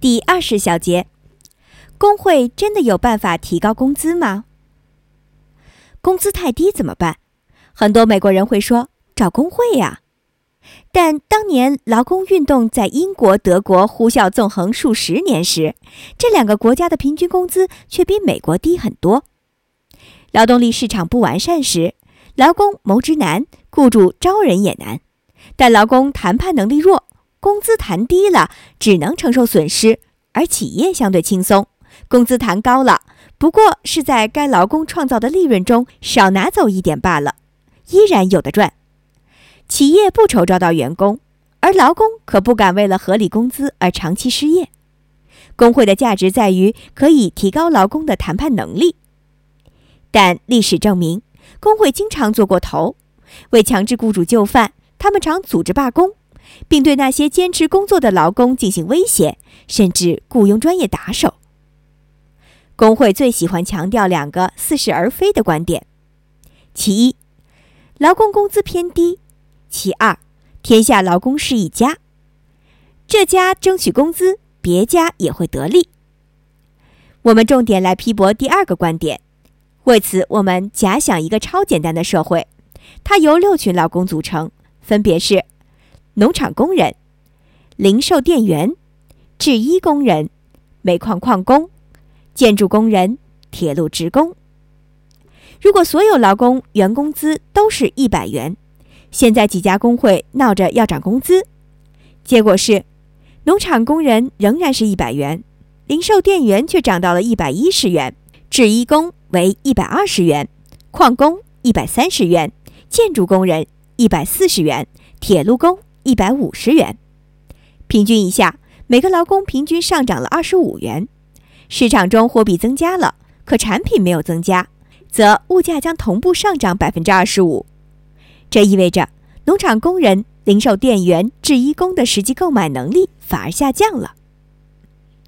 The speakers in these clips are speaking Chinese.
第二十小节，工会真的有办法提高工资吗？工资太低怎么办？很多美国人会说找工会呀。但当年劳工运动在英国、德国呼啸纵横数十年时，这两个国家的平均工资却比美国低很多。劳动力市场不完善时，劳工谋职难，雇主招人也难。但劳工谈判能力弱，工资谈低了，只能承受损失；而企业相对轻松，工资谈高了，不过是在该劳工创造的利润中少拿走一点罢了，依然有的赚。企业不愁招到员工，而劳工可不敢为了合理工资而长期失业。工会的价值在于可以提高劳工的谈判能力，但历史证明，工会经常做过头，为强制雇主就范。他们常组织罢工，并对那些坚持工作的劳工进行威胁，甚至雇佣专业打手。工会最喜欢强调两个似是而非的观点：其一，劳工工资偏低；其二，天下劳工是一家，这家争取工资，别家也会得利。我们重点来批驳第二个观点。为此，我们假想一个超简单的社会，它由六群劳工组成。分别是农场工人、零售店员、制衣工人、煤矿矿工、建筑工人、铁路职工。如果所有劳工原工资都是一百元，现在几家工会闹着要涨工资，结果是农场工人仍然是一百元，零售店员却涨到了一百一十元，制衣工为一百二十元，矿工一百三十元，建筑工人。一百四十元，铁路工一百五十元，平均一下，每个劳工平均上涨了二十五元。市场中货币增加了，可产品没有增加，则物价将同步上涨百分之二十五。这意味着农场工人、零售店员、制衣工的实际购买能力反而下降了。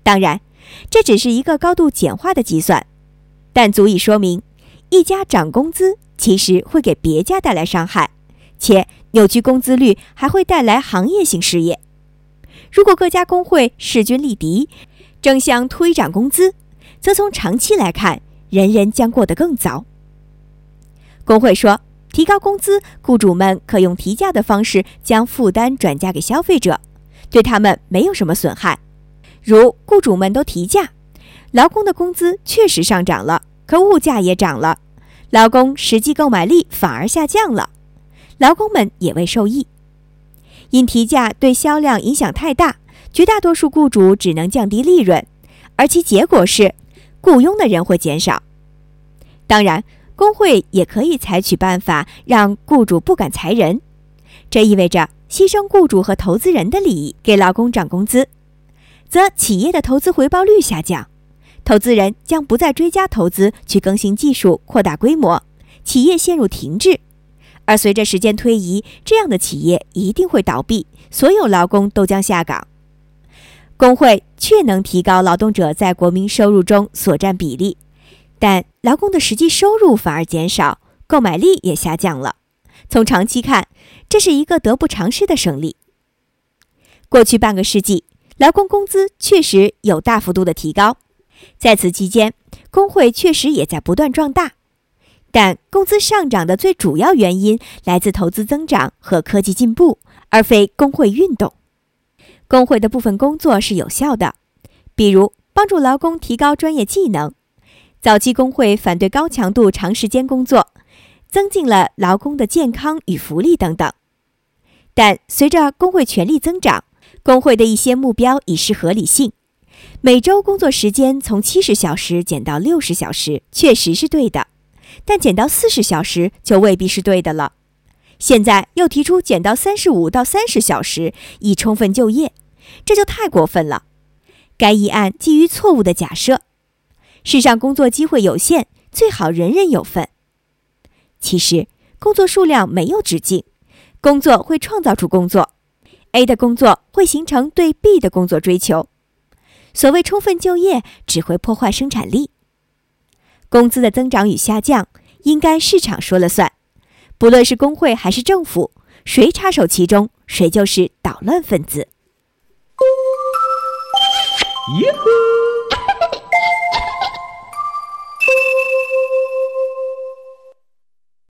当然，这只是一个高度简化的计算，但足以说明一家涨工资其实会给别家带来伤害。且扭曲工资率还会带来行业性失业。如果各家工会势均力敌，争相推涨工资，则从长期来看，人人将过得更糟。工会说，提高工资，雇主们可用提价的方式将负担转嫁给消费者，对他们没有什么损害。如雇主们都提价，劳工的工资确实上涨了，可物价也涨了，劳工实际购买力反而下降了。劳工们也未受益，因提价对销量影响太大，绝大多数雇主只能降低利润，而其结果是雇佣的人会减少。当然，工会也可以采取办法让雇主不敢裁人，这意味着牺牲雇主和投资人的利益给劳工涨工资，则企业的投资回报率下降，投资人将不再追加投资去更新技术、扩大规模，企业陷入停滞。而随着时间推移，这样的企业一定会倒闭，所有劳工都将下岗。工会确能提高劳动者在国民收入中所占比例，但劳工的实际收入反而减少，购买力也下降了。从长期看，这是一个得不偿失的胜利。过去半个世纪，劳工工资确实有大幅度的提高，在此期间，工会确实也在不断壮大。但工资上涨的最主要原因来自投资增长和科技进步，而非工会运动。工会的部分工作是有效的，比如帮助劳工提高专业技能。早期工会反对高强度长时间工作，增进了劳工的健康与福利等等。但随着工会权力增长，工会的一些目标已失合理性。每周工作时间从七十小时减到六十小时，确实是对的。但减到四十小时就未必是对的了。现在又提出减到三十五到三十小时以充分就业，这就太过分了。该议案基于错误的假设：世上工作机会有限，最好人人有份。其实工作数量没有止境，工作会创造出工作，A 的工作会形成对 B 的工作追求。所谓充分就业，只会破坏生产力。工资的增长与下降应该市场说了算，不论是工会还是政府，谁插手其中，谁就是捣乱分子。